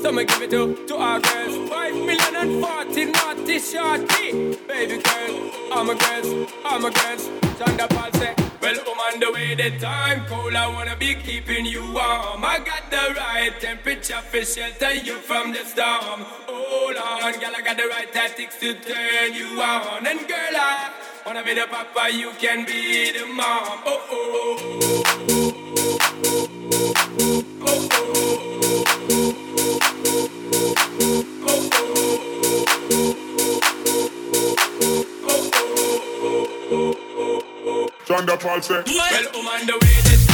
So me give it to, to our girls. Five million and forty naughty shorty. Baby girl, I'm a girl, I'm a girl. Sean da Paul say, well, I'm on the way, the time cold. I wanna be keeping you warm. I got the right temperature for shelter you from the storm. Hold on, girl, I got the right tactics to turn you on. And girl, I wanna be the papa, you can be the mom. Oh, oh, oh. thunder pulse. Well, woman, the way this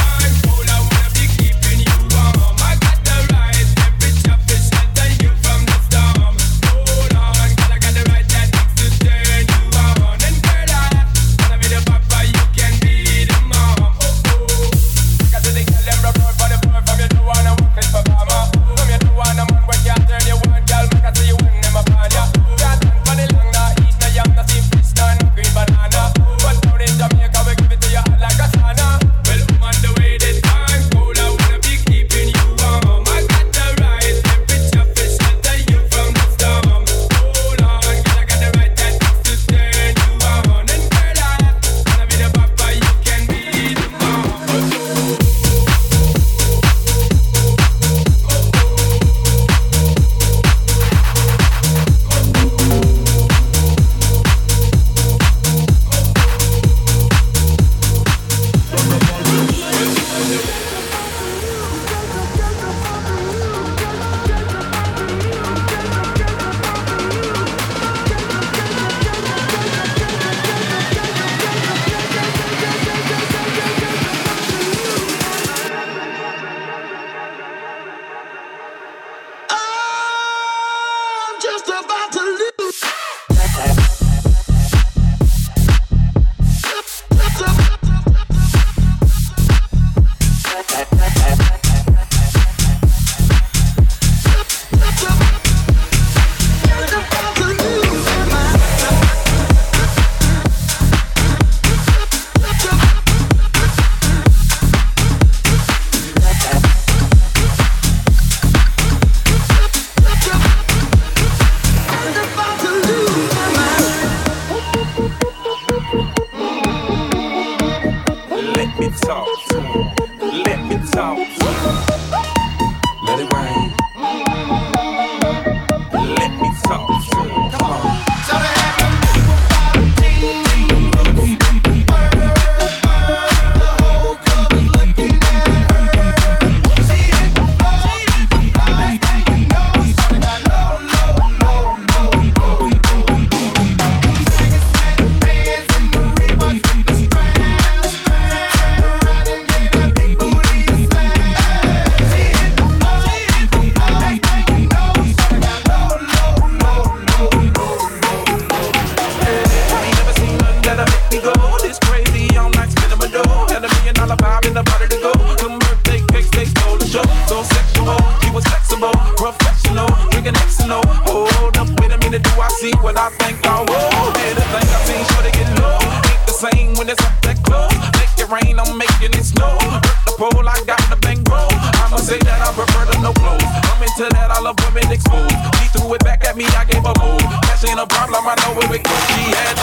I know we with Gucci had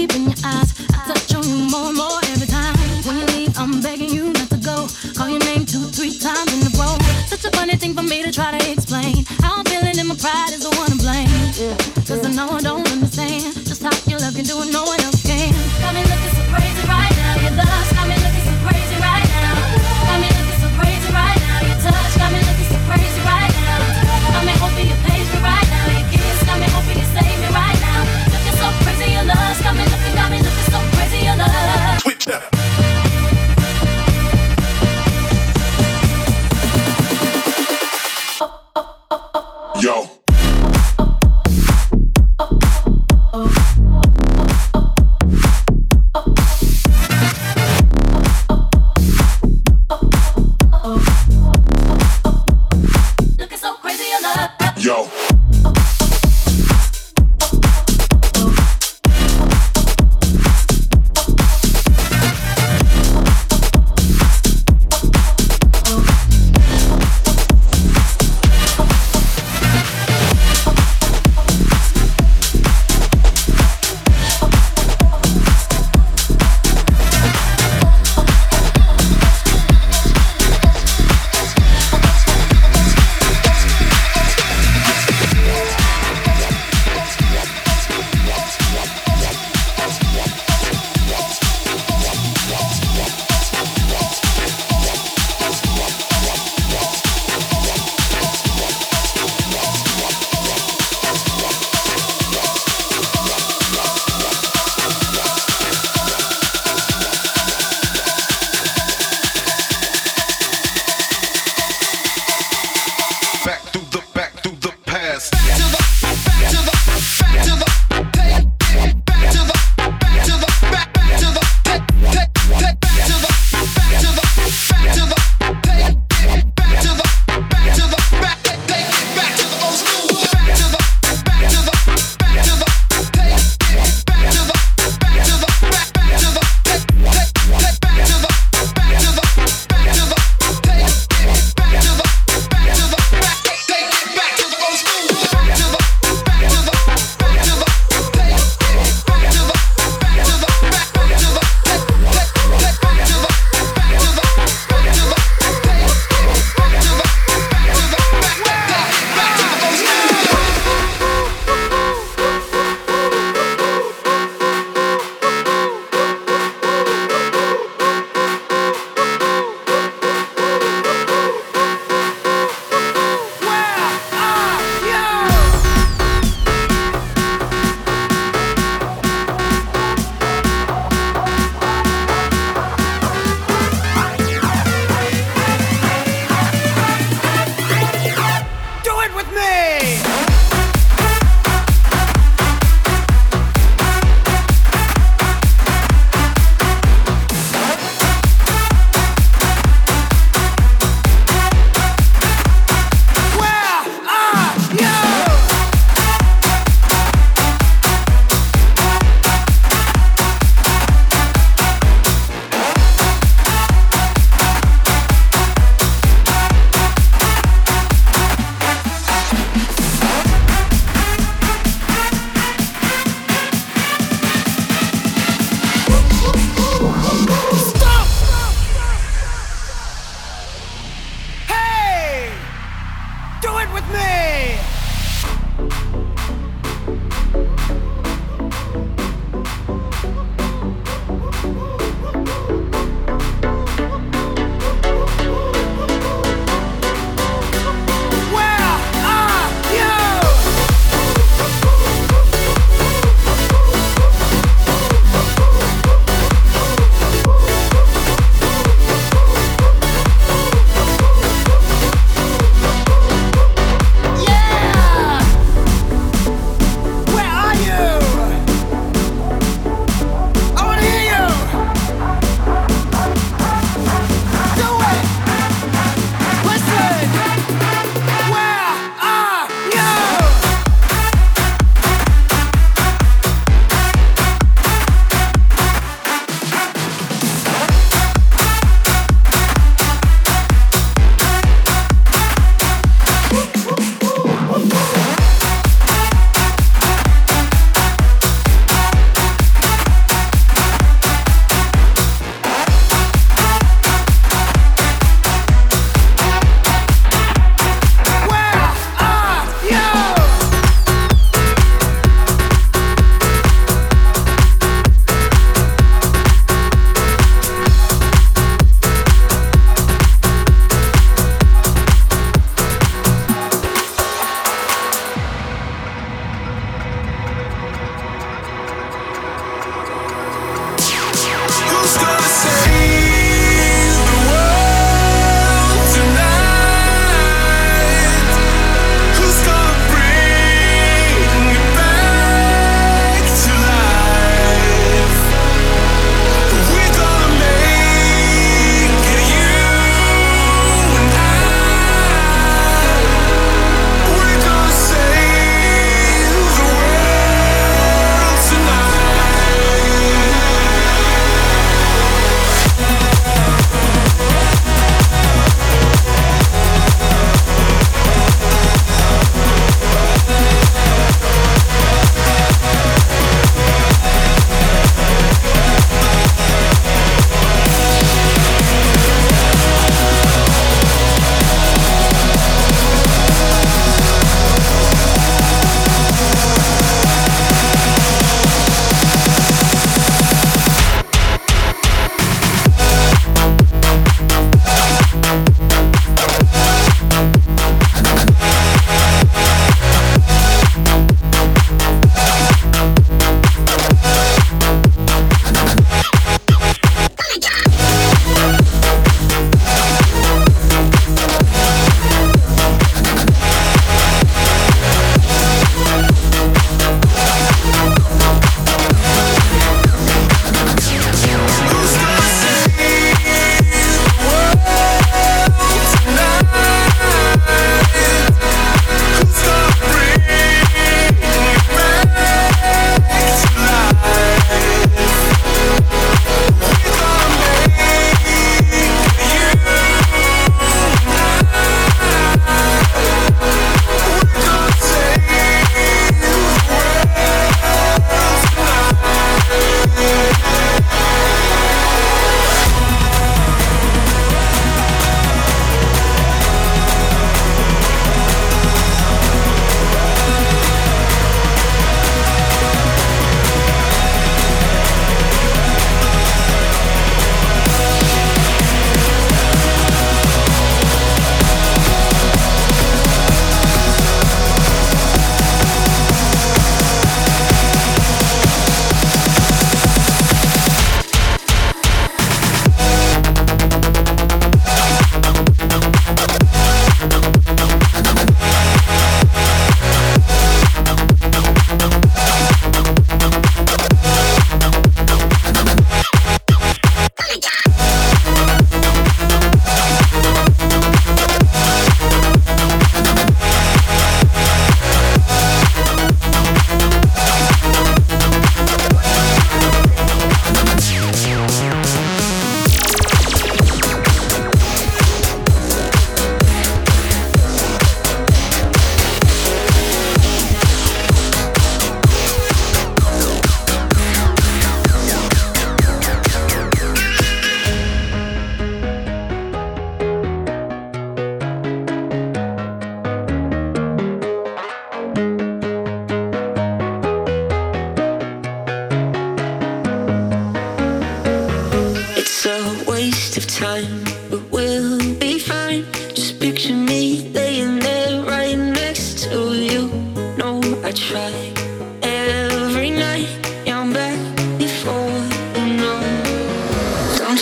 keeping your eyes.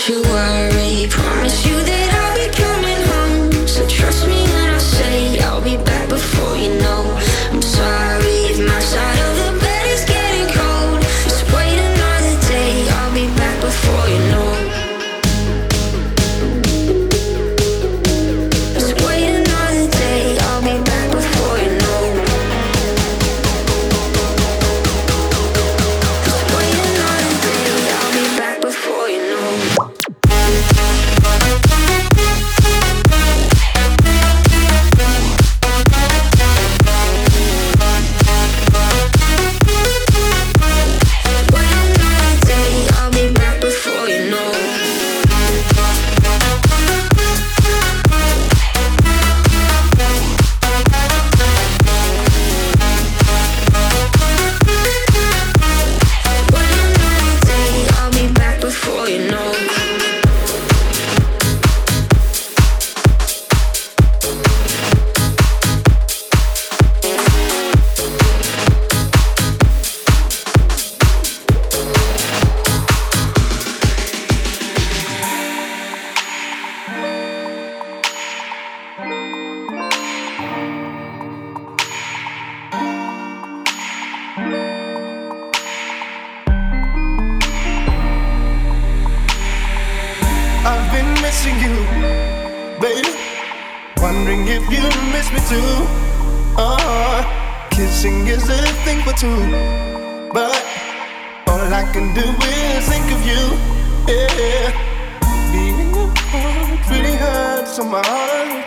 you worry, promise you that to my heart.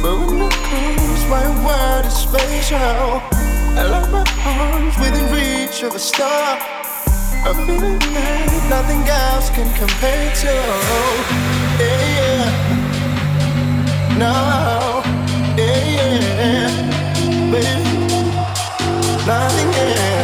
But when it comes, my world is spatial. I lock my arms within reach of a star. A feeling that nothing else can compare to. Yeah, yeah. No, yeah, yeah. Baby, nothing else.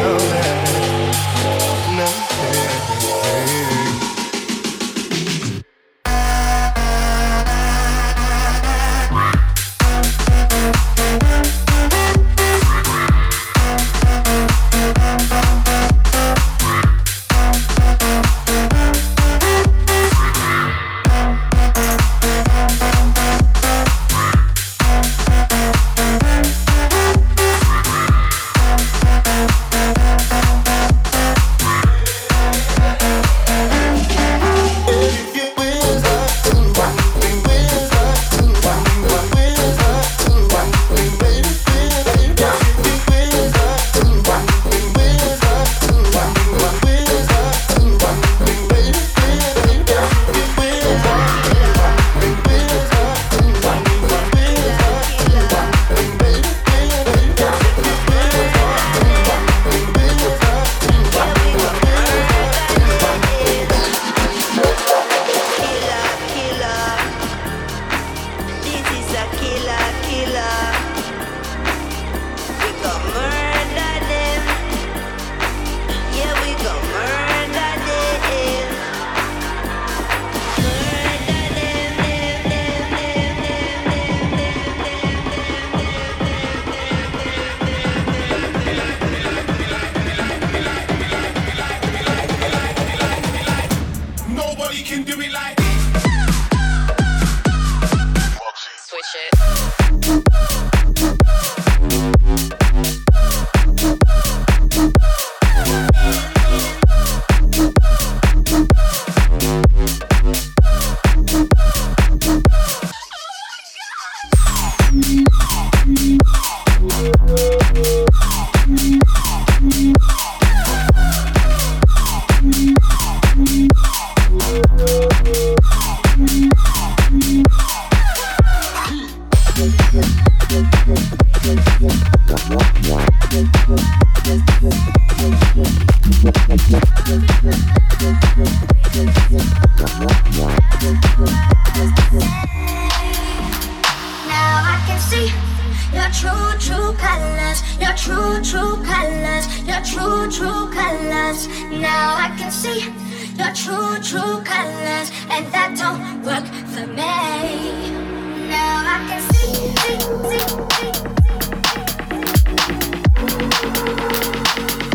can do it like true, true colors. Now I can see your true, true colors, and that don't work for me. Now I can see, see, see, see.